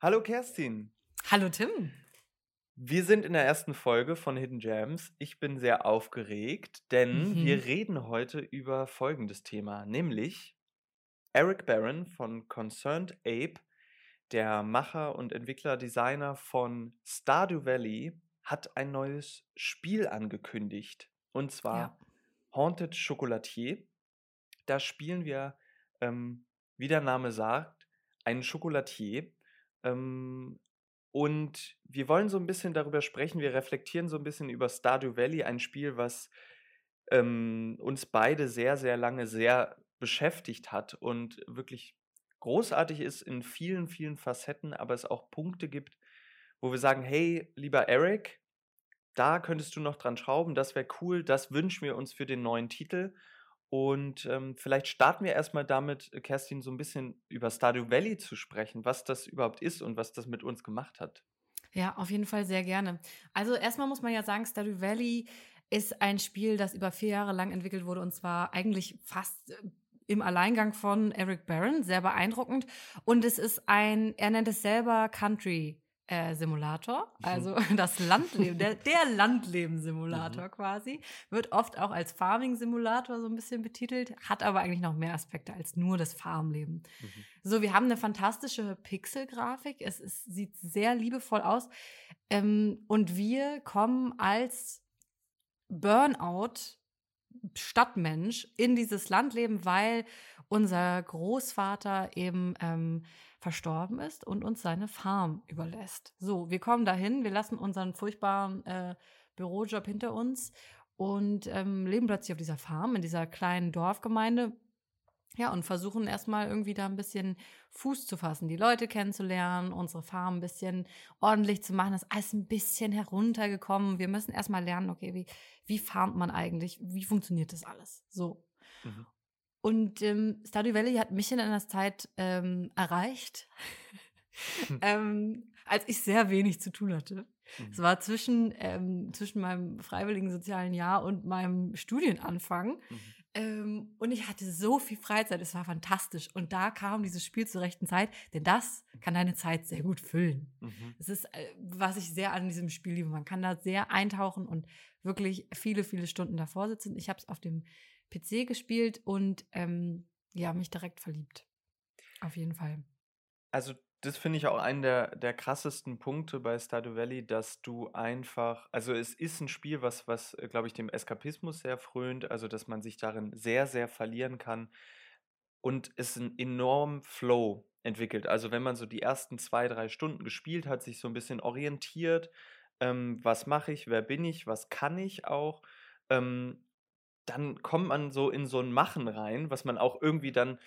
Hallo Kerstin. Hallo Tim. Wir sind in der ersten Folge von Hidden Gems. Ich bin sehr aufgeregt, denn Mhm. wir reden heute über folgendes Thema, nämlich Eric Barron von Concerned Ape, der Macher und Entwickler, Designer von Stardew Valley, hat ein neues Spiel angekündigt. Und zwar Ja. Haunted Chocolatier. Da spielen wir, ähm, wie der Name sagt, einen Chocolatier. Ähm, und wir wollen so ein bisschen darüber sprechen. Wir reflektieren so ein bisschen über Stardew Valley, ein Spiel, was ähm, uns beide sehr, sehr lange sehr beschäftigt hat und wirklich großartig ist in vielen, vielen Facetten, aber es auch Punkte gibt, wo wir sagen, hey, lieber Eric, da könntest du noch dran schrauben, das wäre cool, das wünschen wir uns für den neuen Titel. Und ähm, vielleicht starten wir erstmal damit, äh, Kerstin, so ein bisschen über Stardew Valley zu sprechen, was das überhaupt ist und was das mit uns gemacht hat. Ja, auf jeden Fall sehr gerne. Also erstmal muss man ja sagen, Stardew Valley ist ein Spiel, das über vier Jahre lang entwickelt wurde und zwar eigentlich fast äh, im Alleingang von Eric Barron, sehr beeindruckend. Und es ist ein, er nennt es selber Country. Äh, Simulator, Mhm. also das Landleben, der, der Landleben-Simulator Mhm. quasi, wird oft auch als Farming-Simulator so ein bisschen betitelt, hat aber eigentlich noch mehr Aspekte als nur das Farmleben. Mhm. So, wir haben eine fantastische Pixelgrafik. Es ist, sieht sehr liebevoll aus. Ähm, und wir kommen als Burnout Stadtmensch in dieses Landleben, weil unser Großvater eben ähm, verstorben ist und uns seine Farm überlässt. So, wir kommen dahin, wir lassen unseren furchtbaren äh, Bürojob hinter uns und ähm, leben plötzlich auf dieser Farm, in dieser kleinen Dorfgemeinde. Ja, und versuchen erstmal irgendwie da ein bisschen Fuß zu fassen, die Leute kennenzulernen, unsere Farm ein bisschen ordentlich zu machen. Das ist alles ein bisschen heruntergekommen. Wir müssen erstmal lernen, okay, wie, wie farmt man eigentlich? Wie funktioniert das alles? So. Mhm. Und ähm, Stardew Valley hat mich in einer Zeit ähm, erreicht, ähm, als ich sehr wenig zu tun hatte. Es Mhm. war zwischen, ähm, zwischen meinem freiwilligen sozialen Jahr und meinem Studienanfang. Mhm. Ähm, und ich hatte so viel Freizeit, es war fantastisch. Und da kam dieses Spiel zur rechten Zeit, denn das kann deine Zeit sehr gut füllen. Mhm. Das ist, äh, was ich sehr an diesem Spiel liebe. Man kann da sehr eintauchen und wirklich viele, viele Stunden davor sitzen. Ich habe es auf dem PC gespielt und ähm, ja, mich direkt verliebt. Auf jeden Fall. Also, das finde ich auch einen der, der krassesten Punkte bei Stardew Valley, dass du einfach, also es ist ein Spiel, was, was glaube ich, dem Eskapismus sehr frönt, also dass man sich darin sehr, sehr verlieren kann und es einen enormen Flow entwickelt. Also wenn man so die ersten zwei, drei Stunden gespielt hat, sich so ein bisschen orientiert, ähm, was mache ich, wer bin ich, was kann ich auch, ähm, dann kommt man so in so ein Machen rein, was man auch irgendwie dann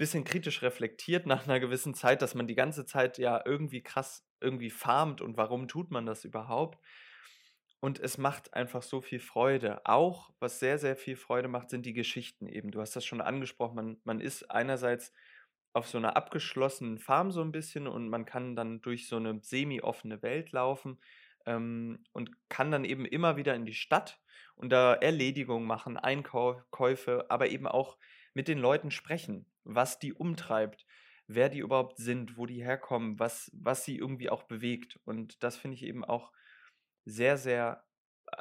bisschen kritisch reflektiert nach einer gewissen Zeit, dass man die ganze Zeit ja irgendwie krass irgendwie farmt und warum tut man das überhaupt? Und es macht einfach so viel Freude. Auch, was sehr, sehr viel Freude macht, sind die Geschichten eben. Du hast das schon angesprochen, man, man ist einerseits auf so einer abgeschlossenen Farm so ein bisschen und man kann dann durch so eine semi-offene Welt laufen ähm, und kann dann eben immer wieder in die Stadt und da Erledigungen machen, Einkäufe, aber eben auch mit den Leuten sprechen, was die umtreibt, wer die überhaupt sind, wo die herkommen, was, was sie irgendwie auch bewegt. Und das finde ich eben auch sehr, sehr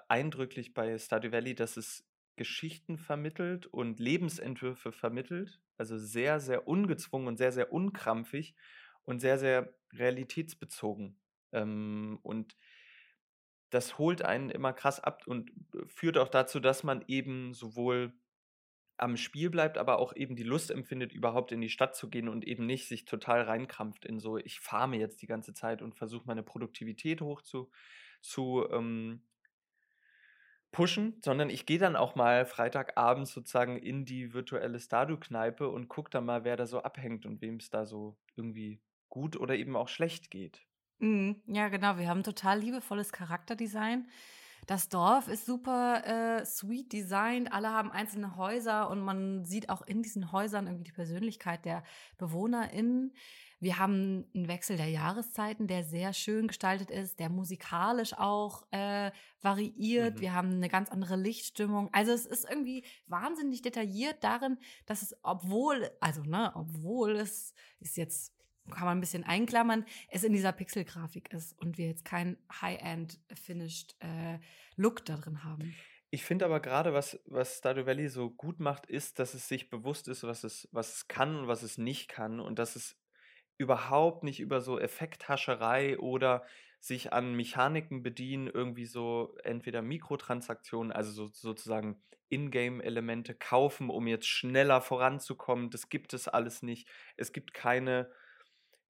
eindrücklich bei Stardew Valley, dass es Geschichten vermittelt und Lebensentwürfe vermittelt. Also sehr, sehr ungezwungen und sehr, sehr unkrampfig und sehr, sehr realitätsbezogen. Ähm, und das holt einen immer krass ab und führt auch dazu, dass man eben sowohl am Spiel bleibt, aber auch eben die Lust empfindet, überhaupt in die Stadt zu gehen und eben nicht sich total reinkrampft in so, ich farme jetzt die ganze Zeit und versuche meine Produktivität hoch zu, zu ähm, pushen, sondern ich gehe dann auch mal Freitagabends sozusagen in die virtuelle Stardew-Kneipe und gucke dann mal, wer da so abhängt und wem es da so irgendwie gut oder eben auch schlecht geht. Mhm, ja, genau. Wir haben total liebevolles Charakterdesign. Das Dorf ist super äh, sweet designed. Alle haben einzelne Häuser und man sieht auch in diesen Häusern irgendwie die Persönlichkeit der BewohnerInnen. Wir haben einen Wechsel der Jahreszeiten, der sehr schön gestaltet ist, der musikalisch auch äh, variiert. Mhm. Wir haben eine ganz andere Lichtstimmung. Also es ist irgendwie wahnsinnig detailliert darin, dass es, obwohl, also ne, obwohl es ist jetzt kann man ein bisschen einklammern, es in dieser Pixelgrafik ist und wir jetzt kein High-End Finished äh, Look da drin haben. Ich finde aber gerade, was, was Stardew Valley so gut macht, ist, dass es sich bewusst ist, was es, was es kann und was es nicht kann. Und dass es überhaupt nicht über so Effekthascherei oder sich an Mechaniken bedienen, irgendwie so entweder Mikrotransaktionen, also so, sozusagen Ingame-Elemente kaufen, um jetzt schneller voranzukommen. Das gibt es alles nicht. Es gibt keine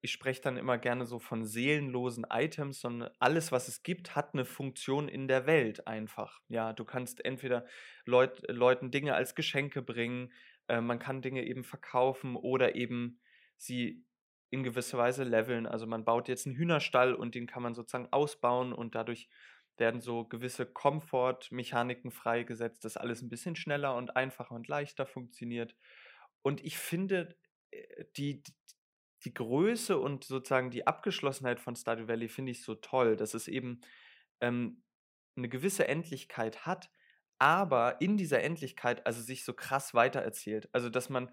ich spreche dann immer gerne so von seelenlosen Items, sondern alles, was es gibt, hat eine Funktion in der Welt einfach. Ja, du kannst entweder Leut, Leuten Dinge als Geschenke bringen, äh, man kann Dinge eben verkaufen oder eben sie in gewisser Weise leveln. Also man baut jetzt einen Hühnerstall und den kann man sozusagen ausbauen und dadurch werden so gewisse Komfortmechaniken freigesetzt, dass alles ein bisschen schneller und einfacher und leichter funktioniert. Und ich finde, äh, die, die Größe und sozusagen die Abgeschlossenheit von Stardew Valley finde ich so toll, dass es eben ähm, eine gewisse Endlichkeit hat, aber in dieser Endlichkeit also sich so krass weitererzählt. Also dass man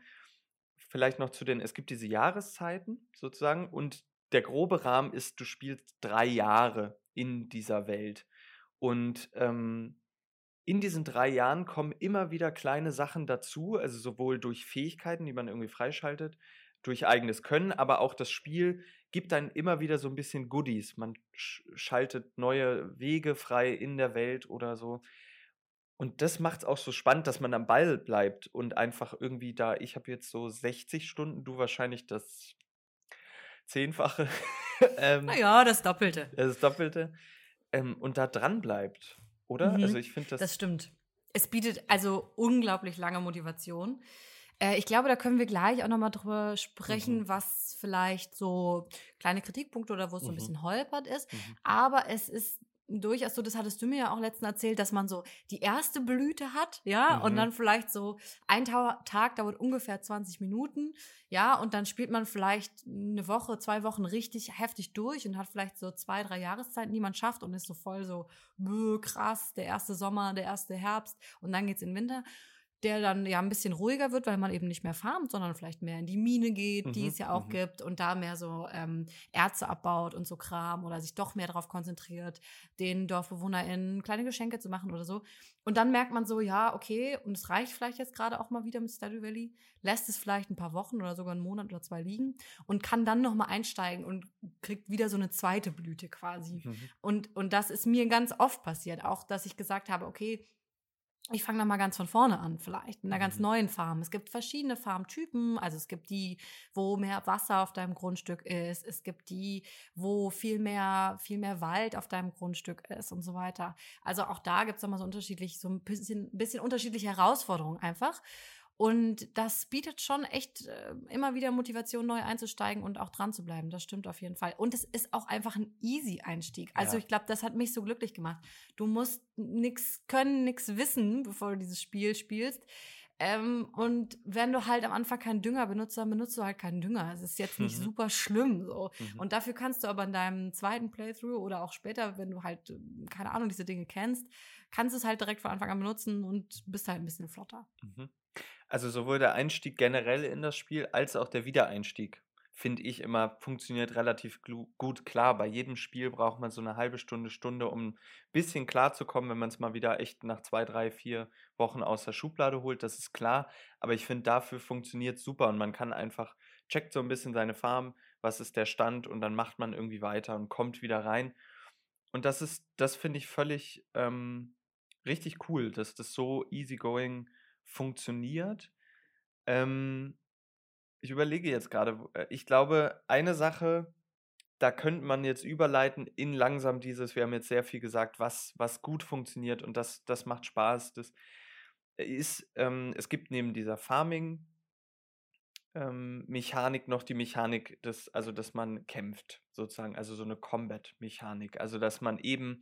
vielleicht noch zu den, es gibt diese Jahreszeiten sozusagen und der grobe Rahmen ist, du spielst drei Jahre in dieser Welt. Und ähm, in diesen drei Jahren kommen immer wieder kleine Sachen dazu, also sowohl durch Fähigkeiten, die man irgendwie freischaltet, durch eigenes Können, aber auch das Spiel gibt dann immer wieder so ein bisschen Goodies. Man sch schaltet neue Wege frei in der Welt oder so. Und das macht es auch so spannend, dass man am Ball bleibt und einfach irgendwie da, ich habe jetzt so 60 Stunden, du wahrscheinlich das Zehnfache. ähm, naja, das Doppelte. Das Doppelte. Ähm, und da dran bleibt, oder? Mhm, also ich finde das. Das stimmt. Es bietet also unglaublich lange Motivation. Äh, ich glaube, da können wir gleich auch nochmal drüber sprechen, mhm. was vielleicht so kleine Kritikpunkte oder wo es mhm. so ein mhm. bisschen holpert ist. Mhm. Aber es ist durchaus so, das hattest du mir ja auch letztens erzählt, dass man so die erste Blüte hat, ja, mhm. und dann vielleicht so ein Tag dauert ungefähr 20 Minuten, ja, und dann spielt man vielleicht eine Woche, zwei Wochen richtig heftig durch und hat vielleicht so zwei, drei Jahreszeiten, die man schafft und ist so voll so, krass, der erste Sommer, der erste Herbst und dann geht's in den Winter der dann ja ein bisschen ruhiger wird, weil man eben nicht mehr farmt, sondern vielleicht mehr in die Mine geht, mhm, die es ja auch mhm. gibt und da mehr so ähm, Erze abbaut und so Kram oder sich doch mehr darauf konzentriert, den DorfbewohnerInnen kleine Geschenke zu machen oder so. Und dann merkt man so, ja, okay, und es reicht vielleicht jetzt gerade auch mal wieder mit Stardew Valley, lässt es vielleicht ein paar Wochen oder sogar einen Monat oder zwei liegen und kann dann nochmal einsteigen und kriegt wieder so eine zweite Blüte quasi. Mhm. Und, und das ist mir ganz oft passiert, auch dass ich gesagt habe, okay, ich fange mal ganz von vorne an, vielleicht mit einer ganz mhm. neuen Farm. Es gibt verschiedene Farmtypen. Also es gibt die, wo mehr Wasser auf deinem Grundstück ist. Es gibt die, wo viel mehr, viel mehr Wald auf deinem Grundstück ist und so weiter. Also auch da gibt es nochmal so unterschiedlich, so ein bisschen, bisschen unterschiedliche Herausforderungen einfach. Und das bietet schon echt äh, immer wieder Motivation, neu einzusteigen und auch dran zu bleiben. Das stimmt auf jeden Fall. Und es ist auch einfach ein easy Einstieg. Also ja. ich glaube, das hat mich so glücklich gemacht. Du musst nichts können, nichts wissen, bevor du dieses Spiel spielst. Ähm, und wenn du halt am Anfang keinen Dünger benutzt, dann benutzt du halt keinen Dünger. Es ist jetzt nicht mhm. super schlimm so. Mhm. Und dafür kannst du aber in deinem zweiten Playthrough oder auch später, wenn du halt, keine Ahnung, diese Dinge kennst, kannst du es halt direkt von Anfang an benutzen und bist halt ein bisschen flotter. Mhm. Also sowohl der Einstieg generell in das Spiel als auch der Wiedereinstieg, finde ich immer, funktioniert relativ gut klar. Bei jedem Spiel braucht man so eine halbe Stunde, Stunde, um ein bisschen klarzukommen, wenn man es mal wieder echt nach zwei, drei, vier Wochen aus der Schublade holt, das ist klar. Aber ich finde, dafür funktioniert super und man kann einfach, checkt so ein bisschen seine Farm, was ist der Stand und dann macht man irgendwie weiter und kommt wieder rein. Und das ist, das finde ich völlig ähm, richtig cool, dass das so easygoing funktioniert. Ähm, ich überlege jetzt gerade, äh, ich glaube, eine Sache, da könnte man jetzt überleiten in langsam dieses, wir haben jetzt sehr viel gesagt, was, was gut funktioniert und das, das macht Spaß. Das ist, ähm, es gibt neben dieser Farming ähm, Mechanik noch die Mechanik des, also dass man kämpft, sozusagen, also so eine Combat-Mechanik. Also dass man eben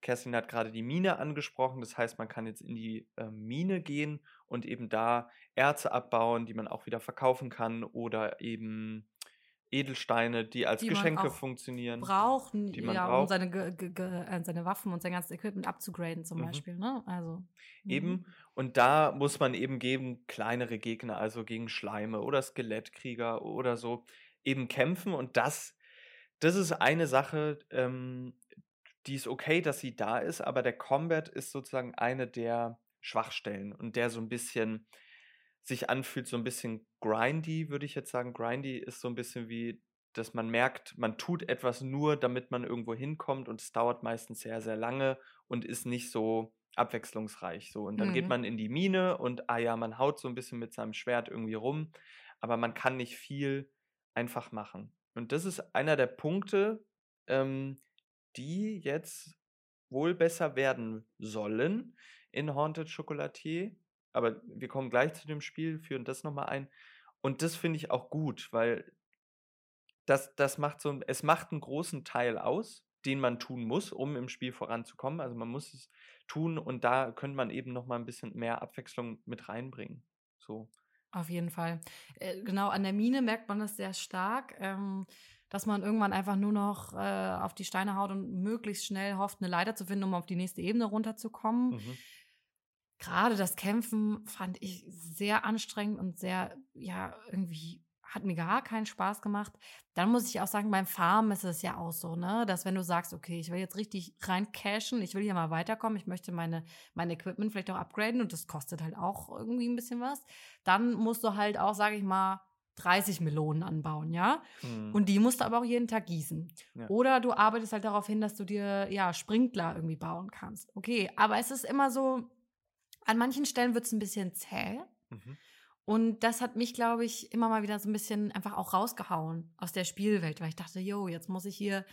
Kerstin hat gerade die Mine angesprochen. Das heißt, man kann jetzt in die äh, Mine gehen und eben da Erze abbauen, die man auch wieder verkaufen kann oder eben Edelsteine, die als die Geschenke funktionieren. Brauchen, die man ja, braucht. um seine, äh, seine Waffen und sein ganzes Equipment abzugraden zum mhm. Beispiel. Ne? Also, eben. Mhm. Und da muss man eben gegen kleinere Gegner, also gegen Schleime oder Skelettkrieger oder so, eben kämpfen und das, das ist eine Sache, ähm, die ist okay, dass sie da ist, aber der Combat ist sozusagen eine der Schwachstellen und der so ein bisschen sich anfühlt, so ein bisschen grindy, würde ich jetzt sagen. Grindy ist so ein bisschen wie, dass man merkt, man tut etwas nur, damit man irgendwo hinkommt und es dauert meistens sehr, sehr lange und ist nicht so abwechslungsreich. So. Und dann mhm. geht man in die Mine und, ah ja, man haut so ein bisschen mit seinem Schwert irgendwie rum, aber man kann nicht viel einfach machen. Und das ist einer der Punkte, ähm, die jetzt wohl besser werden sollen in Haunted Chocolatier. Aber wir kommen gleich zu dem Spiel, führen das nochmal ein. Und das finde ich auch gut, weil das, das macht so, es macht einen großen Teil aus, den man tun muss, um im Spiel voranzukommen. Also man muss es tun und da könnte man eben nochmal ein bisschen mehr Abwechslung mit reinbringen. So. Auf jeden Fall. Äh, genau, an der Mine merkt man das sehr stark. Ähm, dass man irgendwann einfach nur noch äh, auf die Steine haut und möglichst schnell hofft, eine Leiter zu finden, um auf die nächste Ebene runterzukommen. Mhm. Gerade das Kämpfen fand ich sehr anstrengend und sehr, ja, irgendwie hat mir gar keinen Spaß gemacht. Dann muss ich auch sagen, beim Farmen ist es ja auch so, ne, dass wenn du sagst, okay, ich will jetzt richtig rein cashen, ich will hier mal weiterkommen, ich möchte meine, mein Equipment vielleicht auch upgraden und das kostet halt auch irgendwie ein bisschen was, dann musst du halt auch, sage ich mal, 30 Melonen anbauen, ja? Mhm. Und die musst du aber auch jeden Tag gießen. Ja. Oder du arbeitest halt darauf hin, dass du dir, ja, Sprinkler irgendwie bauen kannst. Okay, aber es ist immer so, an manchen Stellen wird es ein bisschen zäh. Mhm. Und das hat mich, glaube ich, immer mal wieder so ein bisschen einfach auch rausgehauen aus der Spielwelt, weil ich dachte, yo, jetzt muss ich hier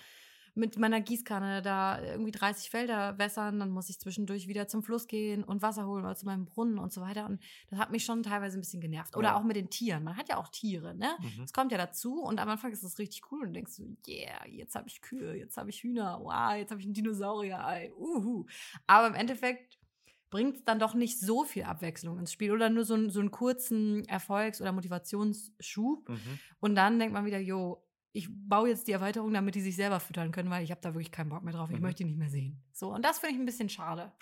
mit meiner Gießkanne da irgendwie 30 Felder wässern, dann muss ich zwischendurch wieder zum Fluss gehen und Wasser holen oder zu meinem Brunnen und so weiter. Und das hat mich schon teilweise ein bisschen genervt. Oder ja. auch mit den Tieren. Man hat ja auch Tiere, ne? Mhm. Es kommt ja dazu und am Anfang ist das richtig cool und denkst du, yeah, jetzt habe ich Kühe, jetzt habe ich Hühner, wow, jetzt habe ich ein Dinosaurier-Ei, uhu. Aber im Endeffekt bringt es dann doch nicht so viel Abwechslung ins Spiel oder nur so, so einen kurzen Erfolgs- oder Motivationsschub. Mhm. Und dann denkt man wieder, jo, ich baue jetzt die Erweiterung, damit die sich selber füttern können, weil ich habe da wirklich keinen Bock mehr drauf. Ich mhm. möchte die nicht mehr sehen. So, und das finde ich ein bisschen schade.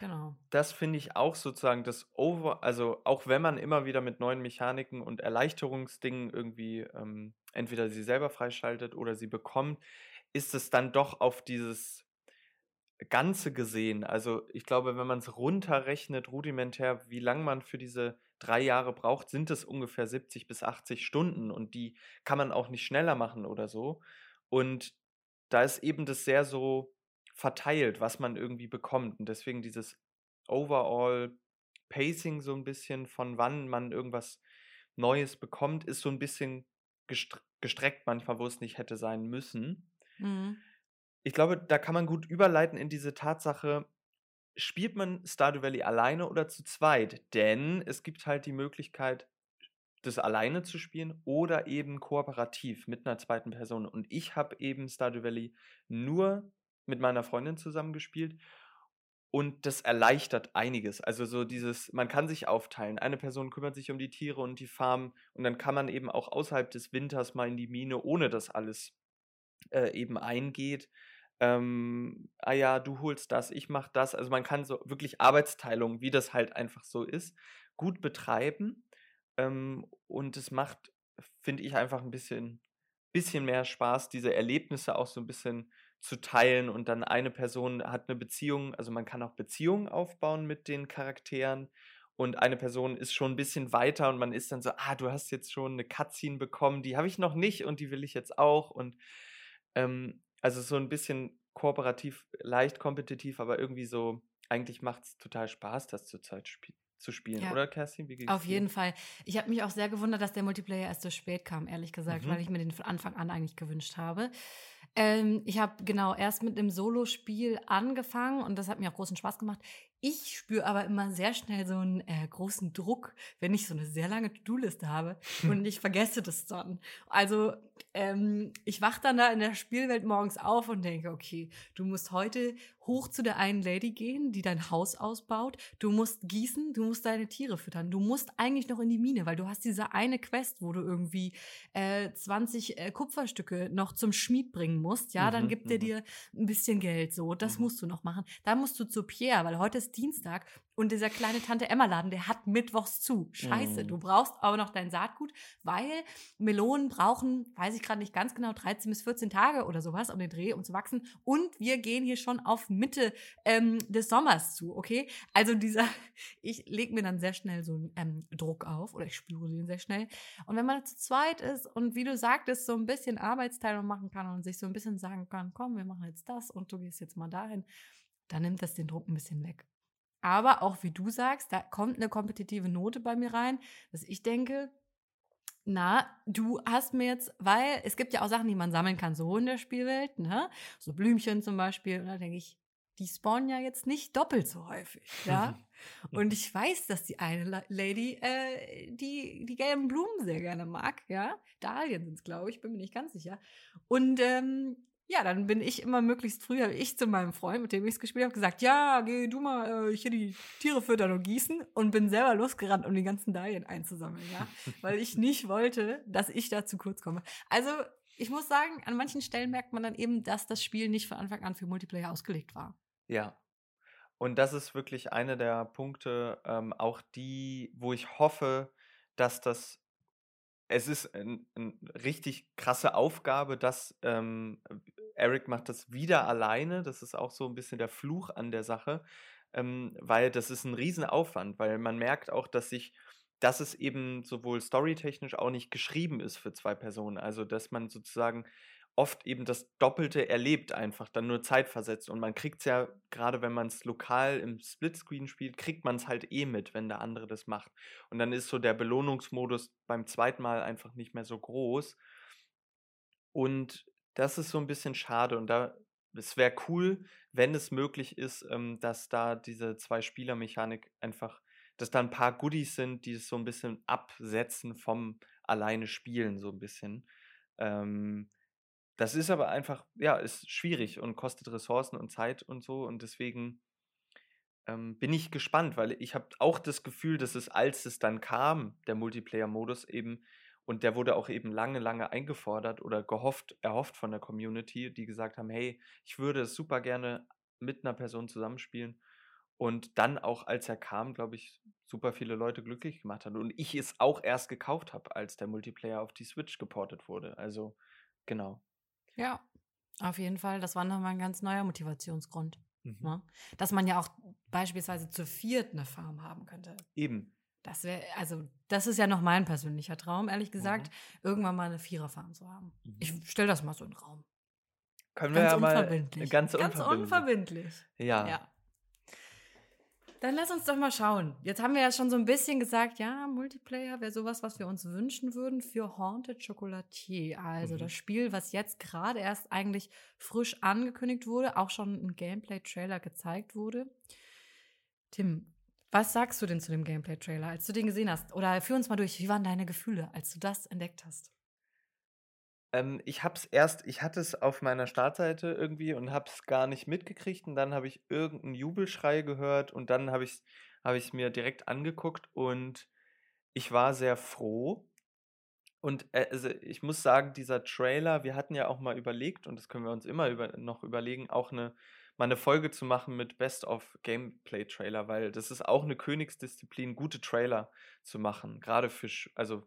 Genau. Das finde ich auch sozusagen das Over, also auch wenn man immer wieder mit neuen Mechaniken und Erleichterungsdingen irgendwie ähm, entweder sie selber freischaltet oder sie bekommt, ist es dann doch auf dieses Ganze gesehen. Also ich glaube, wenn man es runterrechnet, rudimentär, wie lange man für diese drei Jahre braucht, sind es ungefähr 70 bis 80 Stunden und die kann man auch nicht schneller machen oder so. Und da ist eben das sehr so verteilt, was man irgendwie bekommt. Und deswegen dieses Overall Pacing so ein bisschen von wann man irgendwas Neues bekommt, ist so ein bisschen gestreckt manchmal, wo es nicht hätte sein müssen. Mhm. Ich glaube, da kann man gut überleiten in diese Tatsache, spielt man Stardew Valley alleine oder zu zweit? Denn es gibt halt die Möglichkeit, das alleine zu spielen oder eben kooperativ mit einer zweiten Person. Und ich habe eben Stardew Valley nur mit meiner Freundin zusammen gespielt und das erleichtert einiges. Also so dieses, man kann sich aufteilen. Eine Person kümmert sich um die Tiere und die Farm und dann kann man eben auch außerhalb des Winters mal in die Mine, ohne dass alles äh, eben eingeht ähm, ah ja, du holst das, ich mach das. Also man kann so wirklich Arbeitsteilung, wie das halt einfach so ist, gut betreiben. Ähm, und es macht, finde ich, einfach ein bisschen, bisschen mehr Spaß, diese Erlebnisse auch so ein bisschen zu teilen und dann eine Person hat eine Beziehung, also man kann auch Beziehungen aufbauen mit den Charakteren und eine Person ist schon ein bisschen weiter und man ist dann so, ah, du hast jetzt schon eine Cutscene bekommen, die habe ich noch nicht und die will ich jetzt auch und ähm, also so ein bisschen kooperativ, leicht kompetitiv, aber irgendwie so, eigentlich macht es total Spaß, das zurzeit sp zu spielen, ja. oder Kerstin? Wie Auf jeden Fall. Ich habe mich auch sehr gewundert, dass der Multiplayer erst so spät kam, ehrlich gesagt, mhm. weil ich mir den von Anfang an eigentlich gewünscht habe. Ähm, ich habe genau erst mit einem Solo-Spiel angefangen und das hat mir auch großen Spaß gemacht. Ich spüre aber immer sehr schnell so einen äh, großen Druck, wenn ich so eine sehr lange To-Do-Liste habe und ich vergesse das dann. Also ähm, ich wach dann da in der Spielwelt morgens auf und denke, okay, du musst heute hoch zu der einen Lady gehen, die dein Haus ausbaut. Du musst gießen, du musst deine Tiere füttern. Du musst eigentlich noch in die Mine, weil du hast diese eine Quest, wo du irgendwie äh, 20 äh, Kupferstücke noch zum Schmied bringen musst. Ja, dann mhm, gibt er mhm. dir ein bisschen Geld. So, das mhm. musst du noch machen. Da musst du zu Pierre, weil heute ist Dienstag Und dieser kleine Tante Emma Laden, der hat mittwochs zu. Scheiße, Mm. du brauchst aber noch dein Saatgut, weil Melonen brauchen, weiß ich gerade nicht ganz genau, 13 bis 14 Tage oder sowas um den Dreh, um zu wachsen. Und wir gehen hier schon auf Mitte ähm, des Sommers zu, okay? Also dieser, ich lege mir dann sehr schnell so einen ähm, Druck auf oder ich spüre den sehr schnell. Und wenn man zu zweit ist und wie du sagtest, so ein bisschen Arbeitsteilung machen kann und sich so ein bisschen sagen kann, komm, wir machen jetzt das und du gehst jetzt mal dahin, dann nimmt das den Druck ein bisschen weg. Aber auch wie du sagst, da kommt eine kompetitive Note bei mir rein, dass ich denke, na, du hast mir jetzt, weil es gibt ja auch Sachen, die man sammeln kann, so in der Spielwelt, ne? So Blümchen zum Beispiel. Und da denke ich, die spawnen ja jetzt nicht doppelt so häufig, ja? Und ich weiß, dass die eine La- Lady äh, die, die gelben Blumen sehr gerne mag, ja? Dahlien sind es, glaube ich, bin mir nicht ganz sicher. Und ähm, ja, dann bin ich immer möglichst früh, habe ich zu meinem Freund, mit dem ich es gespielt habe, gesagt, ja, geh du mal äh, hier die Tiere füttern und gießen und bin selber losgerannt, um die ganzen Dahlien einzusammeln, ja, weil ich nicht wollte, dass ich da zu kurz komme. Also ich muss sagen, an manchen Stellen merkt man dann eben, dass das Spiel nicht von Anfang an für Multiplayer ausgelegt war. Ja. Und das ist wirklich einer der Punkte, ähm, auch die, wo ich hoffe, dass das, es ist eine richtig krasse Aufgabe, dass ähm, Eric macht das wieder alleine. Das ist auch so ein bisschen der Fluch an der Sache, ähm, weil das ist ein Riesenaufwand, weil man merkt auch, dass sich, dass es eben sowohl storytechnisch auch nicht geschrieben ist für zwei Personen. Also, dass man sozusagen oft eben das Doppelte erlebt, einfach dann nur zeitversetzt. Und man kriegt es ja, gerade wenn man es lokal im Splitscreen spielt, kriegt man es halt eh mit, wenn der andere das macht. Und dann ist so der Belohnungsmodus beim zweiten Mal einfach nicht mehr so groß. Und das ist so ein bisschen schade. Und da, es wäre cool, wenn es möglich ist, ähm, dass da diese Zwei-Spieler-Mechanik einfach, dass da ein paar Goodies sind, die es so ein bisschen absetzen vom alleine Spielen, so ein bisschen. Ähm, das ist aber einfach, ja, ist schwierig und kostet Ressourcen und Zeit und so. Und deswegen ähm, bin ich gespannt, weil ich habe auch das Gefühl, dass es, als es dann kam, der Multiplayer-Modus eben, und der wurde auch eben lange, lange eingefordert oder gehofft, erhofft von der Community, die gesagt haben, hey, ich würde es super gerne mit einer Person zusammenspielen. Und dann auch, als er kam, glaube ich, super viele Leute glücklich gemacht hat. Und ich es auch erst gekauft habe, als der Multiplayer auf die Switch geportet wurde. Also, genau. Ja, auf jeden Fall. Das war nochmal ein ganz neuer Motivationsgrund. Mhm. Ne? Dass man ja auch beispielsweise zu viert eine Farm haben könnte. Eben. Das wäre, also, das ist ja noch mein persönlicher Traum, ehrlich gesagt, irgendwann mal eine Viererfarm zu haben. Mhm. Ich stelle das mal so in den Raum. Können wir Ganz ja mal unverbindlich. ganz, Ganz unverbindlich. unverbindlich. Ja. Ja. Dann lass uns doch mal schauen. Jetzt haben wir ja schon so ein bisschen gesagt, ja, Multiplayer wäre sowas, was wir uns wünschen würden für Haunted Chocolatier. Also Mhm. das Spiel, was jetzt gerade erst eigentlich frisch angekündigt wurde, auch schon ein Gameplay-Trailer gezeigt wurde. Tim, was sagst du denn zu dem Gameplay-Trailer, als du den gesehen hast? Oder führ uns mal durch, wie waren deine Gefühle, als du das entdeckt hast? Ähm, ich habe es erst, ich hatte es auf meiner Startseite irgendwie und habe es gar nicht mitgekriegt und dann habe ich irgendeinen Jubelschrei gehört und dann habe ich habe ich es mir direkt angeguckt und ich war sehr froh. Und äh, also ich muss sagen, dieser Trailer, wir hatten ja auch mal überlegt, und das können wir uns immer über, noch überlegen, auch eine, mal eine Folge zu machen mit Best of Gameplay Trailer, weil das ist auch eine Königsdisziplin, gute Trailer zu machen. Gerade für, also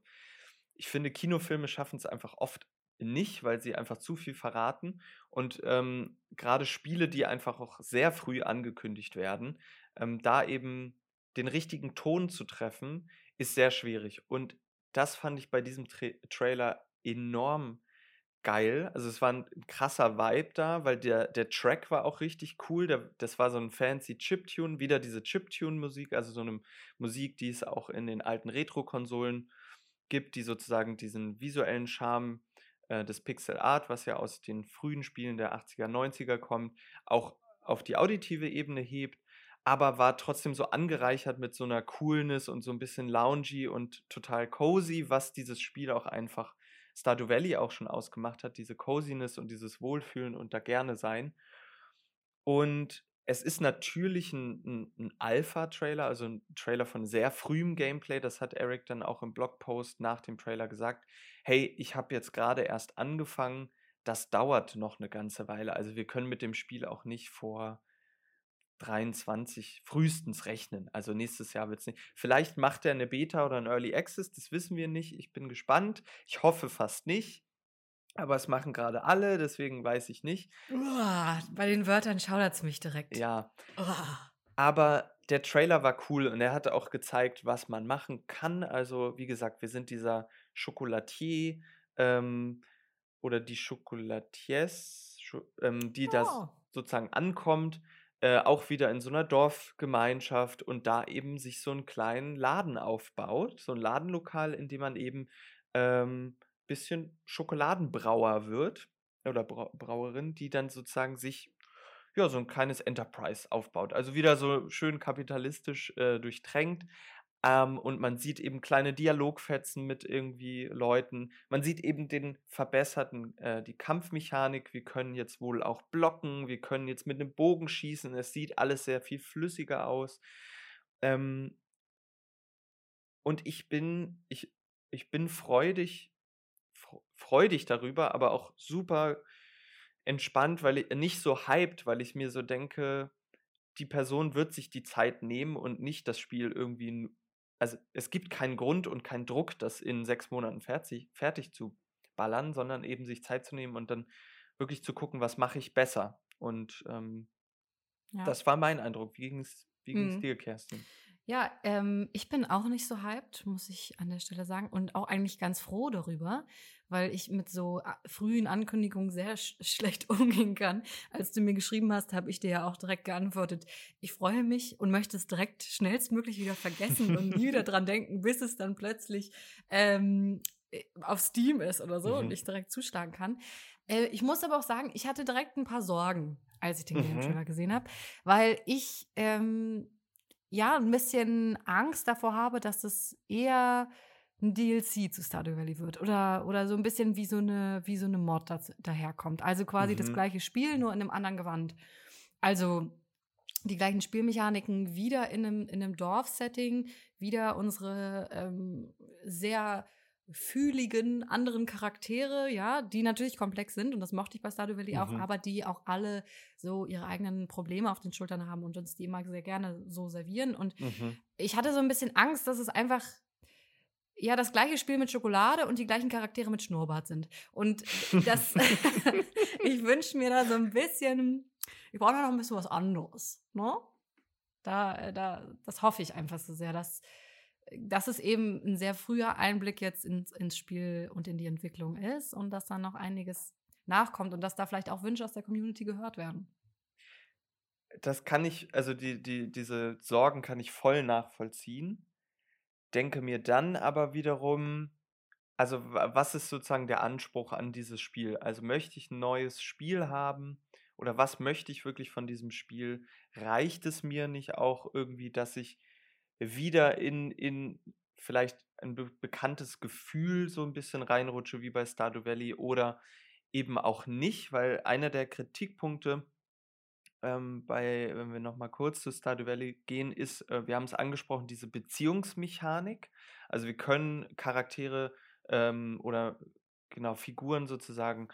ich finde, Kinofilme schaffen es einfach oft nicht, weil sie einfach zu viel verraten. Und ähm, gerade Spiele, die einfach auch sehr früh angekündigt werden, ähm, da eben den richtigen Ton zu treffen, ist sehr schwierig. Und das fand ich bei diesem Tra Trailer enorm geil. Also es war ein krasser Vibe da, weil der, der Track war auch richtig cool. Der, das war so ein fancy Chiptune, wieder diese Chiptune-Musik, also so eine Musik, die es auch in den alten Retro-Konsolen gibt, die sozusagen diesen visuellen Charme äh, des Pixel Art, was ja aus den frühen Spielen der 80er, 90er kommt, auch auf die auditive Ebene hebt, aber war trotzdem so angereichert mit so einer Coolness und so ein bisschen loungy und total cozy, was dieses Spiel auch einfach Stardew Valley auch schon ausgemacht hat, diese Coziness und dieses Wohlfühlen und da gerne sein. Und es ist natürlich ein, ein, ein Alpha-Trailer, also ein Trailer von sehr frühem Gameplay. Das hat Eric dann auch im Blogpost nach dem Trailer gesagt. Hey, ich habe jetzt gerade erst angefangen. Das dauert noch eine ganze Weile. Also wir können mit dem Spiel auch nicht vor 23 frühestens rechnen. Also nächstes Jahr wird es nicht. Vielleicht macht er eine Beta oder ein Early Access, das wissen wir nicht. Ich bin gespannt. Ich hoffe fast nicht. Aber es machen gerade alle, deswegen weiß ich nicht. Uah, bei den Wörtern schaudert es mich direkt. Ja. Aber der Trailer war cool und er hatte auch gezeigt, was man machen kann. Also, wie gesagt, wir sind dieser Chocolatier ähm, oder die Chocolatiers, ähm, die das Oh. sozusagen ankommt, äh, auch wieder in so einer Dorfgemeinschaft und da eben sich so einen kleinen Laden aufbaut, so ein Ladenlokal, in dem man eben ähm, bisschen Schokoladenbrauer wird oder Brau Brauerin, die dann sozusagen sich ja so ein kleines Enterprise aufbaut. Also wieder so schön kapitalistisch äh, durchtränkt. Ähm, und man sieht eben kleine Dialogfetzen mit irgendwie Leuten. Man sieht eben den verbesserten, äh, die Kampfmechanik. Wir können jetzt wohl auch blocken. Wir können jetzt mit einem Bogen schießen. Es sieht alles sehr viel flüssiger aus. Ähm, und ich bin, ich, ich bin freudig, fr- freudig darüber, aber auch super entspannt, weil ich nicht so hyped, weil ich mir so denke, die Person wird sich die Zeit nehmen und nicht das Spiel irgendwie. Also es gibt keinen Grund und keinen Druck, das in sechs Monaten fertig, fertig zu ballern, sondern eben sich Zeit zu nehmen und dann wirklich zu gucken, was mache ich besser. Und ähm, Ja. das war mein Eindruck. Wie ging es wie ging's Mhm. dir, Kerstin? Ja, ähm, ich bin auch nicht so hyped, muss ich an der Stelle sagen. Und auch eigentlich ganz froh darüber, weil ich mit so a- frühen Ankündigungen sehr sch schlecht umgehen kann. Als du mir geschrieben hast, habe ich dir ja auch direkt geantwortet, ich freue mich und möchte es direkt schnellstmöglich wieder vergessen und nie wieder dran denken, bis es dann plötzlich ähm, äh, auf Steam ist oder so und Mhm. ich direkt zuschlagen kann. Äh, ich muss aber auch sagen, ich hatte direkt ein paar Sorgen, als ich den Game Mhm. Trailer gesehen habe, weil ich ähm, ja ein bisschen Angst davor habe, dass es eher ein DLC zu Stardew Valley wird oder, oder so ein bisschen wie so eine, wie so eine Mod das, daherkommt. Also quasi das Mhm. gleiche Spiel, nur in einem anderen Gewand. Also die gleichen Spielmechaniken wieder in einem, in einem Dorfsetting, wieder unsere ähm, sehr fühligen anderen Charaktere, ja, die natürlich komplex sind und das mochte ich bei Stardew Valley auch, Mhm. aber die auch alle so ihre eigenen Probleme auf den Schultern haben und uns die immer sehr gerne so servieren. Und Mhm. ich hatte so ein bisschen Angst, dass es einfach ja das gleiche Spiel mit Schokolade und die gleichen Charaktere mit Schnurrbart sind. Und das, ich wünsche mir da so ein bisschen, ich brauche da noch ein bisschen was anderes, ne? Da, äh, da, das hoffe ich einfach so sehr, dass, dass es eben ein sehr früher Einblick jetzt ins, ins Spiel und in die Entwicklung ist und dass da noch einiges nachkommt und dass da vielleicht auch Wünsche aus der Community gehört werden. Das kann ich, also die, die, diese Sorgen kann ich voll nachvollziehen. Denke mir dann aber wiederum, also wa- was ist sozusagen der Anspruch an dieses Spiel? Also möchte ich ein neues Spiel haben oder was möchte ich wirklich von diesem Spiel? Reicht es mir nicht auch irgendwie, dass ich wieder in, in vielleicht ein be bekanntes Gefühl so ein bisschen reinrutsche wie bei Stardew Valley oder eben auch nicht, weil einer der Kritikpunkte ähm, bei, wenn wir nochmal kurz zu Stardew Valley gehen, ist, äh, wir haben es angesprochen, diese Beziehungsmechanik. Also wir können Charaktere ähm, oder genau Figuren sozusagen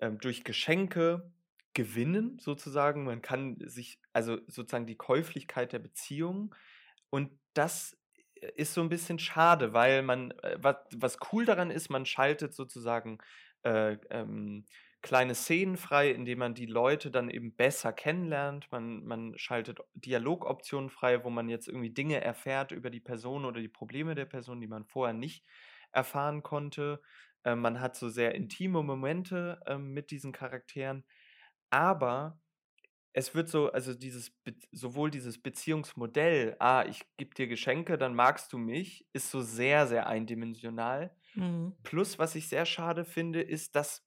ähm, durch Geschenke gewinnen, sozusagen. Man kann sich, also sozusagen die Käuflichkeit der Beziehung. Und das ist so ein bisschen schade, weil man, äh, was, was cool daran ist, man schaltet sozusagen äh, ähm, kleine Szenen frei, indem man die Leute dann eben besser kennenlernt. Man, man schaltet Dialogoptionen frei, wo man jetzt irgendwie Dinge erfährt über die Person oder die Probleme der Person, die man vorher nicht erfahren konnte. Äh, man hat so sehr intime Momente ähm, mit diesen Charakteren. Aber es wird so, also dieses, sowohl dieses Beziehungsmodell, ah, ich gebe dir Geschenke, dann magst du mich, ist so sehr, sehr eindimensional. Mhm. Plus, was ich sehr schade finde, ist, dass,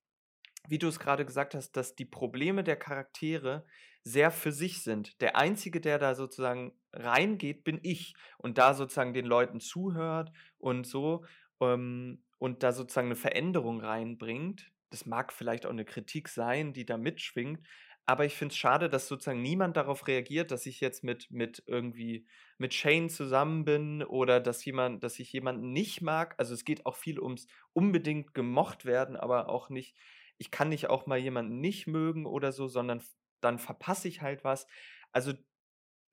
wie du es gerade gesagt hast, dass die Probleme der Charaktere sehr für sich sind. Der Einzige, der da sozusagen reingeht, bin ich und da sozusagen den Leuten zuhört und so ähm, und da sozusagen eine Veränderung reinbringt. Das mag vielleicht auch eine Kritik sein, die da mitschwingt, aber ich finde es schade, dass sozusagen niemand darauf reagiert, dass ich jetzt mit, mit irgendwie mit Shane zusammen bin oder dass jemand, dass ich jemanden nicht mag. Also es geht auch viel ums unbedingt gemocht werden, aber auch nicht, ich kann nicht auch mal jemanden nicht mögen oder so, sondern dann verpasse ich halt was. Also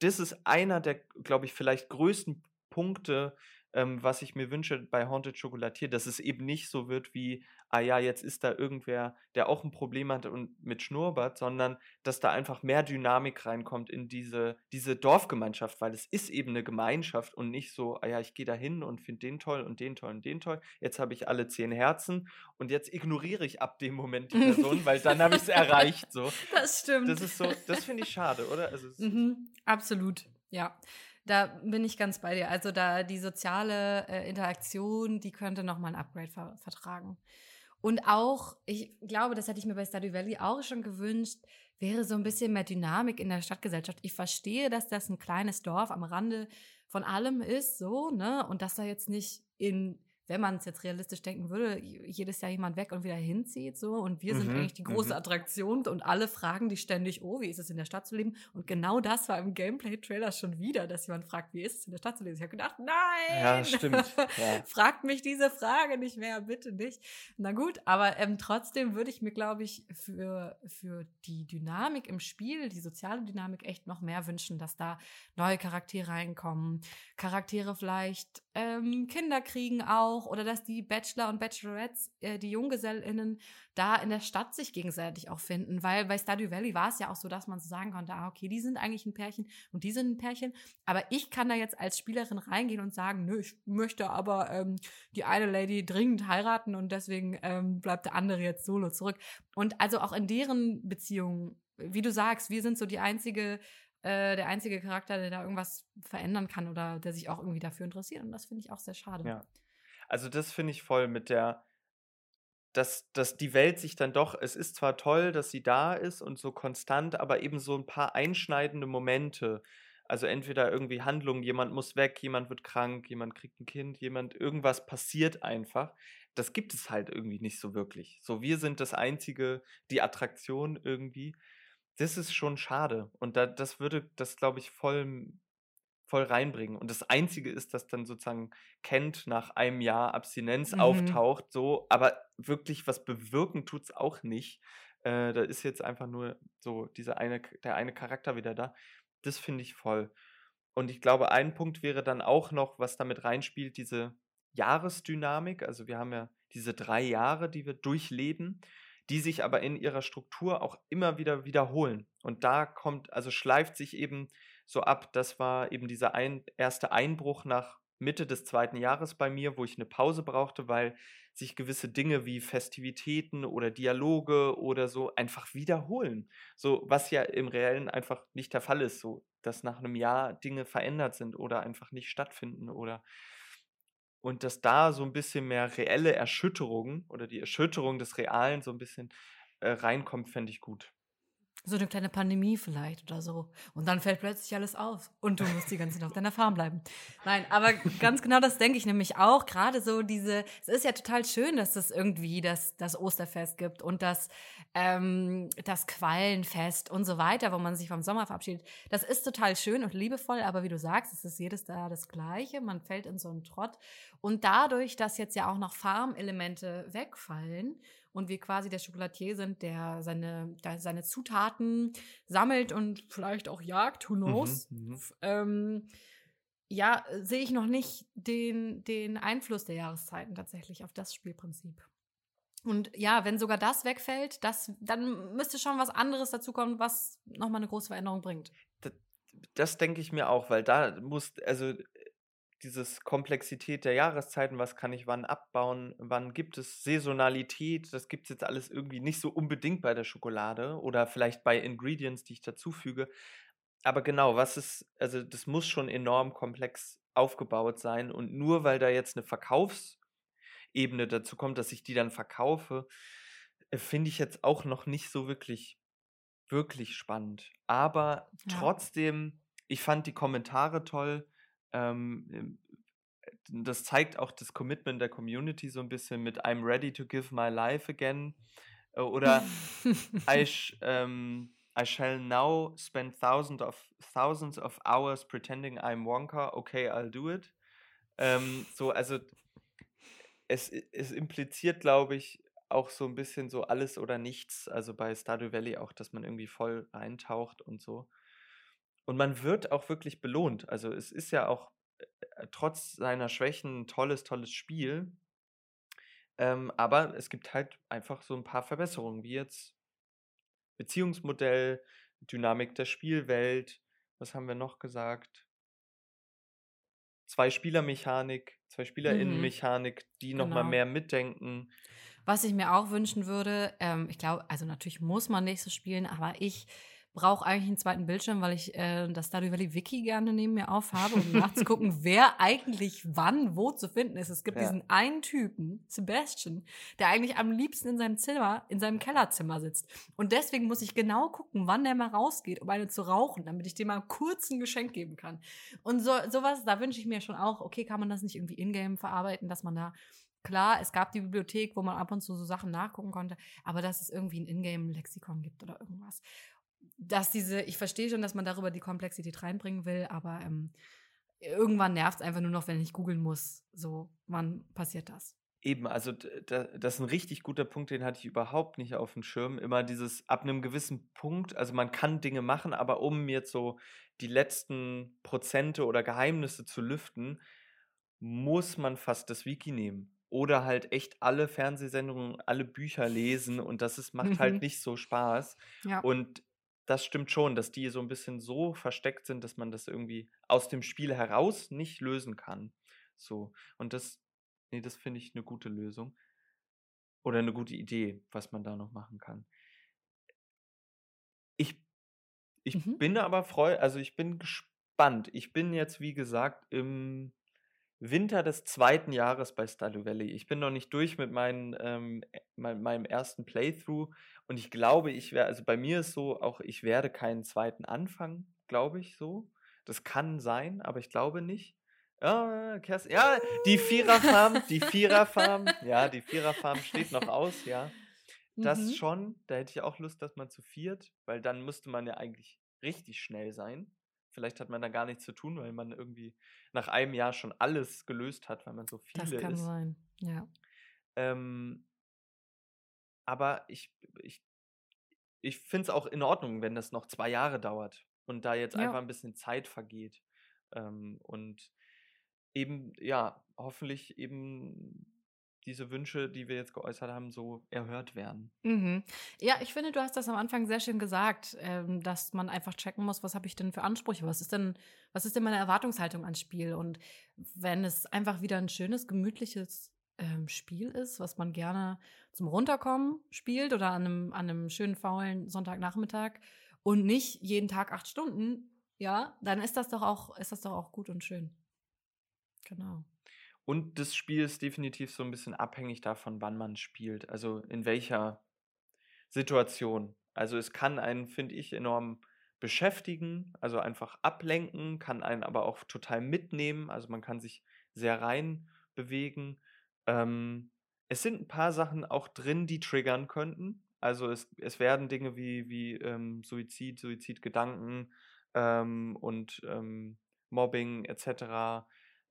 das ist einer der, glaube ich, vielleicht größten Punkte, ähm, was ich mir wünsche bei Haunted Chocolatier, dass es eben nicht so wird wie, ah ja, jetzt ist da irgendwer, der auch ein Problem hat und mit Schnurrbart, sondern dass da einfach mehr Dynamik reinkommt in diese, diese Dorfgemeinschaft, weil es ist eben eine Gemeinschaft und nicht so, ah ja, ich gehe da hin und finde den toll und den toll und den toll. Jetzt habe ich alle zehn Herzen und jetzt ignoriere ich ab dem Moment die Person, weil dann habe ich es erreicht. So. Das stimmt. Das ist so, das finde ich schade, oder? Also, mhm, absolut, ja. Da bin ich ganz bei dir. Also da die soziale äh, Interaktion, die könnte noch mal ein Upgrade ver vertragen. Und auch, ich glaube, das hätte ich mir bei Stardew Valley auch schon gewünscht, wäre so ein bisschen mehr Dynamik in der Stadtgesellschaft. Ich verstehe, dass das ein kleines Dorf am Rande von allem ist, so, ne? Und dass da jetzt nicht in wenn man es jetzt realistisch denken würde, jedes Jahr jemand weg und wieder hinzieht, so. Und wir sind mhm, eigentlich die große mhm. Attraktion und alle fragen die ständig, oh, wie ist es in der Stadt zu leben? Und genau das war im Gameplay-Trailer schon wieder, dass jemand fragt, wie ist es in der Stadt zu leben? Ich habe gedacht, nein! Ja, stimmt. Ja. Fragt mich diese Frage nicht mehr, bitte nicht. Na gut, aber ähm, trotzdem würde ich mir, glaube ich, für, für die Dynamik im Spiel, die soziale Dynamik echt noch mehr wünschen, dass da neue Charaktere reinkommen. Charaktere vielleicht ähm, Kinder kriegen auch oder dass die Bachelor und Bachelorettes, äh, die JunggesellInnen, da in der Stadt sich gegenseitig auch finden. Weil bei Stardew Valley war es ja auch so, dass man so sagen konnte, ah, okay, die sind eigentlich ein Pärchen und die sind ein Pärchen. Aber ich kann da jetzt als Spielerin reingehen und sagen, nö, ich möchte aber ähm, die eine Lady dringend heiraten und deswegen ähm, bleibt der andere jetzt solo zurück. Und also auch in deren Beziehungen, wie du sagst, wir sind so die einzige äh, der einzige Charakter, der da irgendwas verändern kann oder der sich auch irgendwie dafür interessiert. Und das finde ich auch sehr schade. Ja. Also das finde ich voll mit der, dass, dass die Welt sich dann doch, es ist zwar toll, dass sie da ist und so konstant, aber eben so ein paar einschneidende Momente. Also entweder irgendwie Handlungen, jemand muss weg, jemand wird krank, jemand kriegt ein Kind, jemand, irgendwas passiert einfach. Das gibt es halt irgendwie nicht so wirklich. So, wir sind das einzige, die Attraktion irgendwie das ist schon schade. Und da, das würde das, glaube ich, voll, voll reinbringen. Und das Einzige ist, dass dann sozusagen Kent nach einem Jahr Abstinenz mhm. auftaucht, so, aber wirklich was bewirken tut es auch nicht. Äh, da ist jetzt einfach nur so dieser eine, der eine Charakter wieder da. Das finde ich voll. Und ich glaube, ein Punkt wäre dann auch noch, was damit reinspielt, diese Jahresdynamik. Also wir haben ja diese drei Jahre, die wir durchleben die sich aber in ihrer Struktur auch immer wieder wiederholen. Und da kommt, also schleift sich eben so ab, das war eben dieser ein, erste Einbruch nach Mitte des zweiten Jahres bei mir, wo ich eine Pause brauchte, weil sich gewisse Dinge wie Festivitäten oder Dialoge oder so einfach wiederholen. So, was ja im Reellen einfach nicht der Fall ist, so, dass nach einem Jahr Dinge verändert sind oder einfach nicht stattfinden oder und dass da so ein bisschen mehr reelle Erschütterung oder die Erschütterung des Realen so ein bisschen äh, reinkommt, fände ich gut. So eine kleine Pandemie vielleicht oder so. Und dann fällt plötzlich alles auf. Und du musst die ganze Zeit auf deiner Farm bleiben. Nein, aber ganz genau das denke ich nämlich auch. Gerade so diese, es ist ja total schön, dass es irgendwie das, das Osterfest gibt und das, ähm, das Quallenfest und so weiter, wo man sich vom Sommer verabschiedet. Das ist total schön und liebevoll, aber wie du sagst, es ist jedes Jahr das Gleiche. Man fällt in so einen Trott. Und dadurch, dass jetzt ja auch noch Farmelemente wegfallen und wir quasi der Schokolatier sind, der seine, der seine Zutaten sammelt und vielleicht auch jagt, who knows. Mhm, mhm. ähm, ja, sehe ich noch nicht den, den Einfluss der Jahreszeiten tatsächlich auf das Spielprinzip. Und ja, wenn sogar das wegfällt, das, dann müsste schon was anderes dazukommen, was nochmal eine große Veränderung bringt. Das, das denke ich mir auch, weil da muss, also dieses Komplexität der Jahreszeiten, was kann ich wann abbauen, wann gibt es Saisonalität, das gibt es jetzt alles irgendwie nicht so unbedingt bei der Schokolade oder vielleicht bei Ingredients, die ich dazufüge. Aber genau, was ist, also das muss schon enorm komplex aufgebaut sein und nur weil da jetzt eine Verkaufsebene dazu kommt, dass ich die dann verkaufe, äh, finde ich jetzt auch noch nicht so wirklich, wirklich spannend. Aber ja. trotzdem, ich fand die Kommentare toll ähm, ähm, das zeigt auch das Commitment der Community so ein bisschen mit I'm ready to give my life again äh, oder I, sh, ähm, I shall now spend thousands of, thousands of hours pretending I'm Wonka, okay, I'll do it. Ähm, so, also es, es impliziert, glaube ich, auch so ein bisschen so alles oder nichts. Also bei Stardew Valley auch, dass man irgendwie voll eintaucht und so. Und man wird auch wirklich belohnt. Also es ist ja auch äh, trotz seiner Schwächen ein tolles, tolles Spiel. Ähm, aber es gibt halt einfach so ein paar Verbesserungen, wie jetzt Beziehungsmodell, Dynamik der Spielwelt. Was haben wir noch gesagt? Zwei Spielermechanik, zwei Mhm. SpielerInnen-Mechanik, die nochmal Genau. mehr mitdenken. Was ich mir auch wünschen würde, ähm, ich glaube, also natürlich muss man nicht so spielen, aber ich brauche eigentlich einen zweiten Bildschirm, weil ich äh, das Stardew Valley Wiki gerne neben mir aufhabe, um nachzugucken, wer eigentlich wann wo zu finden ist. Es gibt Ja. diesen einen Typen, Sebastian, der eigentlich am liebsten in seinem Zimmer, in seinem Kellerzimmer sitzt. Und deswegen muss ich genau gucken, wann der mal rausgeht, um eine zu rauchen, damit ich dem mal kurz ein Geschenk geben kann. Und so sowas, da wünsche ich mir schon auch, okay, kann man das nicht irgendwie in-game verarbeiten, dass man da Klar, es gab die Bibliothek, wo man ab und zu so Sachen nachgucken konnte, aber dass es irgendwie ein Ingame-Lexikon gibt oder irgendwas. Dass diese, ich verstehe schon, dass man darüber die Komplexität reinbringen will, aber ähm, irgendwann nervt es einfach nur noch, wenn ich googeln muss. So, wann passiert das? Eben, also da, das ist ein richtig guter Punkt, den hatte ich überhaupt nicht auf dem Schirm. Immer dieses ab einem gewissen Punkt, also man kann Dinge machen, aber um jetzt so die letzten Prozente oder Geheimnisse zu lüften, muss man fast das Wiki nehmen. Oder halt echt alle Fernsehsendungen, alle Bücher lesen und das ist, macht halt Mhm. nicht so Spaß. Ja. Und das stimmt schon, dass die so ein bisschen so versteckt sind, dass man das irgendwie aus dem Spiel heraus nicht lösen kann. So. Und das, nee, das finde ich eine gute Lösung. Oder eine gute Idee, was man da noch machen kann. Ich, ich Mhm. bin aber freu, also ich bin gespannt. Ich bin jetzt, wie gesagt, im Winter des zweiten Jahres bei Stardew Valley. Ich bin noch nicht durch mit meinen, ähm, ä- mein, meinem ersten Playthrough und ich glaube, ich werde, also bei mir ist so, auch ich werde keinen zweiten anfangen, glaube ich so. Das kann sein, aber ich glaube nicht. Ah, Kerstin, ja, die Viererfarm, die Viererfarm, ja, die Viererfarm steht noch aus, ja. Das Mhm. schon, da hätte ich auch Lust, dass man zu viert, weil dann müsste man ja eigentlich richtig schnell sein. Vielleicht hat man da gar nichts zu tun, weil man irgendwie nach einem Jahr schon alles gelöst hat, weil man so Das viele kann ist. sein. Ja. Ähm, aber ich, ich, ich finde es auch in Ordnung, wenn das noch zwei Jahre dauert und da jetzt einfach Ja. ein bisschen Zeit vergeht. Ähm, und eben, ja, hoffentlich eben diese Wünsche, die wir jetzt geäußert haben, so erhört werden. Mhm. Ja, ich finde, du hast das am Anfang sehr schön gesagt, ähm, dass man einfach checken muss, was habe ich denn für Ansprüche, was ist denn, was ist denn meine Erwartungshaltung ans Spiel? Und wenn es einfach wieder ein schönes, gemütliches ähm, Spiel ist, was man gerne zum Runterkommen spielt oder an einem, an einem schönen, faulen Sonntagnachmittag und nicht jeden Tag acht Stunden, ja, dann ist das doch auch, ist das doch auch gut und schön. Genau. Und das Spiel ist definitiv so ein bisschen abhängig davon, wann man spielt, also in welcher Situation. Also es kann einen, finde ich, enorm beschäftigen, also einfach ablenken, kann einen aber auch total mitnehmen, also man kann sich sehr rein bewegen. Ähm, es sind ein paar Sachen auch drin, die triggern könnten. Also es, es werden Dinge wie, wie ähm, Suizid, Suizidgedanken ähm, und ähm, Mobbing etc.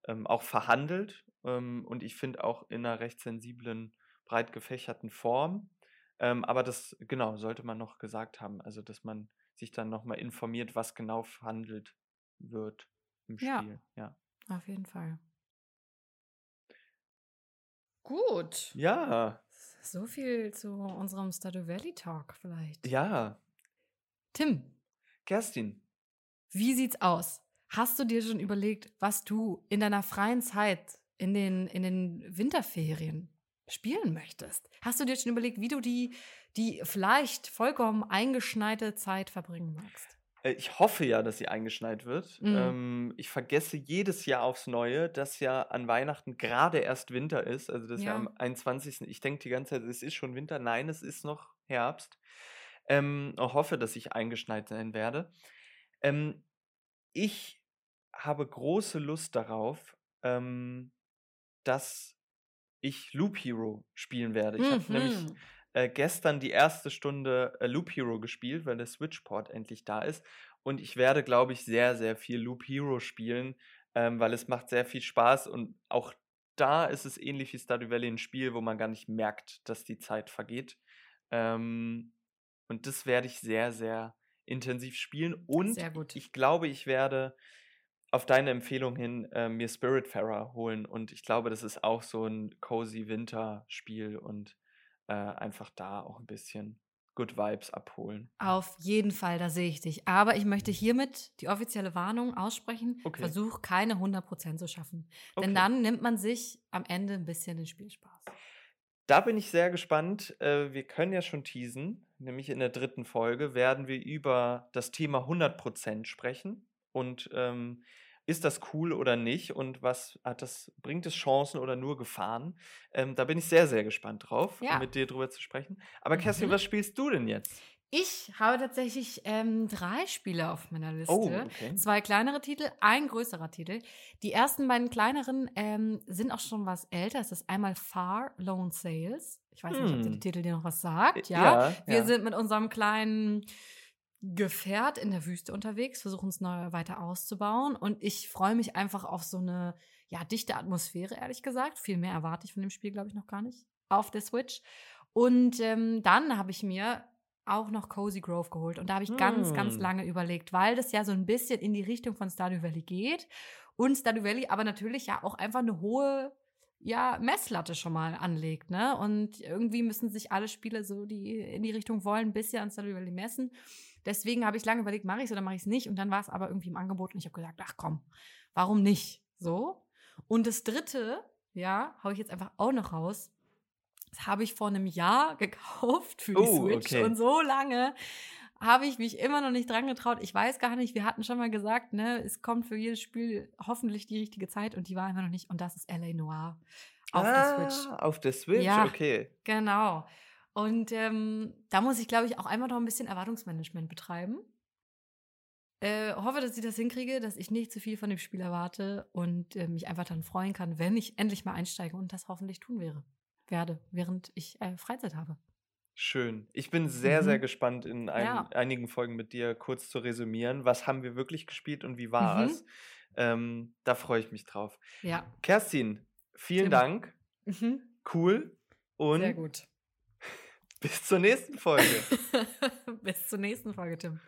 Ähm, auch verhandelt ähm, und ich finde auch in einer recht sensiblen, breit gefächerten Form. Ähm, aber das, genau, sollte man noch gesagt haben. Also, dass man sich dann nochmal informiert, was genau verhandelt wird im Ja. Spiel. Ja. Auf jeden Fall. Gut. Ja, So viel zu unserem Stardew Valley Talk vielleicht. ja. Tim, Kerstin, wie sieht's aus? Hast du dir schon überlegt, was du in deiner freien Zeit in den, in den Winterferien spielen möchtest? Hast du dir schon überlegt, wie du die, die vielleicht vollkommen eingeschneite Zeit verbringen magst? äh, ich hoffe ja, dass sie eingeschneit wird. Mhm. Ähm, ich vergesse jedes Jahr aufs Neue, dass ja an Weihnachten gerade erst Winter ist. Also, das ist ja Ja. am 21. Ich denke die ganze Zeit, es ist schon Winter. Nein, es ist noch Herbst. Ähm, ich hoffe, dass ich eingeschneit sein werde. Ähm, ich habe große Lust darauf, ähm, dass ich Loop Hero spielen werde. Ich habe nämlich Mhm. äh, gestern die erste Stunde äh, Loop Hero gespielt, weil der Switchport endlich da ist. Und ich werde, glaube ich, sehr, sehr viel Loop Hero spielen, ähm, weil es macht sehr viel Spaß. Und auch da ist es ähnlich wie Stardew Valley ein Spiel, wo man gar nicht merkt, dass die Zeit vergeht. Ähm, und das werde ich sehr, sehr intensiv spielen. Und Sehr gut. ich glaube, ich werde auf deine Empfehlung hin äh, mir Spiritfarer holen. Und ich glaube, das ist auch so ein cozy Winterspiel und äh, einfach da auch ein bisschen Good Vibes abholen. Auf jeden Fall, da sehe ich dich. Aber ich möchte hiermit die offizielle Warnung aussprechen. Okay. Versuch keine 100% zu schaffen. Denn Okay. dann nimmt man sich am Ende ein bisschen den Spielspaß. Da bin ich sehr gespannt. Äh, wir können ja schon teasen, nämlich in der dritten Folge werden wir über das Thema 100% sprechen. Und ähm, ist das cool oder nicht? Und was hat das, bringt es Chancen oder nur Gefahren? Ähm, da bin ich sehr, sehr gespannt drauf, Ja. mit dir drüber zu sprechen. Aber Kerstin, Mhm. was spielst du denn jetzt? Ich habe tatsächlich ähm, drei Spiele auf meiner Liste. Oh, okay. Zwei kleinere Titel, ein größerer Titel. Die ersten beiden kleineren ähm, sind auch schon was älter. Es ist einmal Far Lone Sales. Ich weiß nicht, ob der Hm. Titel dir noch was sagt. Ja. ja, Wir ja. sind mit unserem kleinen Gefährt in der Wüste unterwegs, versuchen es neu weiter auszubauen. Und ich freue mich einfach auf so eine ja, dichte Atmosphäre, ehrlich gesagt. Viel mehr erwarte ich von dem Spiel, glaube ich, noch gar nicht. Auf der Switch. Und ähm, dann habe ich mir auch noch Cozy Grove geholt. Und da habe ich ganz, ganz Hm. lange überlegt, weil das ja so ein bisschen in die Richtung von Stardew Valley geht. Und Stardew Valley aber natürlich ja auch einfach eine hohe ja, Messlatte schon mal anlegt, ne? Und irgendwie müssen sich alle Spiele so, die in die Richtung wollen, bisschen an Stardew Valley messen. Deswegen habe ich lange überlegt, mache ich es oder mache ich es nicht? Und dann war es aber irgendwie im Angebot und ich habe gesagt, ach komm, warum nicht? So. Und das dritte, ja, hau ich jetzt einfach auch noch raus. Das habe ich vor einem Jahr gekauft für die Oh, Switch. okay. Und so lange habe ich mich immer noch nicht dran getraut. Ich weiß gar nicht, wir hatten schon mal gesagt, ne, es kommt für jedes Spiel hoffentlich die richtige Zeit und die war einfach noch nicht. Und das ist LA Noir auf der Switch. Ah, Auf der Switch, Ja. okay. Genau. Und ähm, da muss ich, glaube ich, auch einfach noch ein bisschen Erwartungsmanagement betreiben. Äh, hoffe, dass ich das hinkriege, dass ich nicht zu viel von dem Spiel erwarte und äh, mich einfach dann freuen kann, wenn ich endlich mal einsteige und das hoffentlich tun wäre, werde, während ich äh, Freizeit habe. Schön. Ich bin sehr, sehr Mhm. gespannt, in ein, Ja. einigen Folgen mit dir kurz zu resümieren. Was haben wir wirklich gespielt und wie war Mhm. es? Ähm, da freue ich mich drauf. Ja. Kerstin, vielen Tim. Dank. Mhm. Cool. Und Sehr gut. bis zur nächsten Folge. Bis zur nächsten Folge, Tim.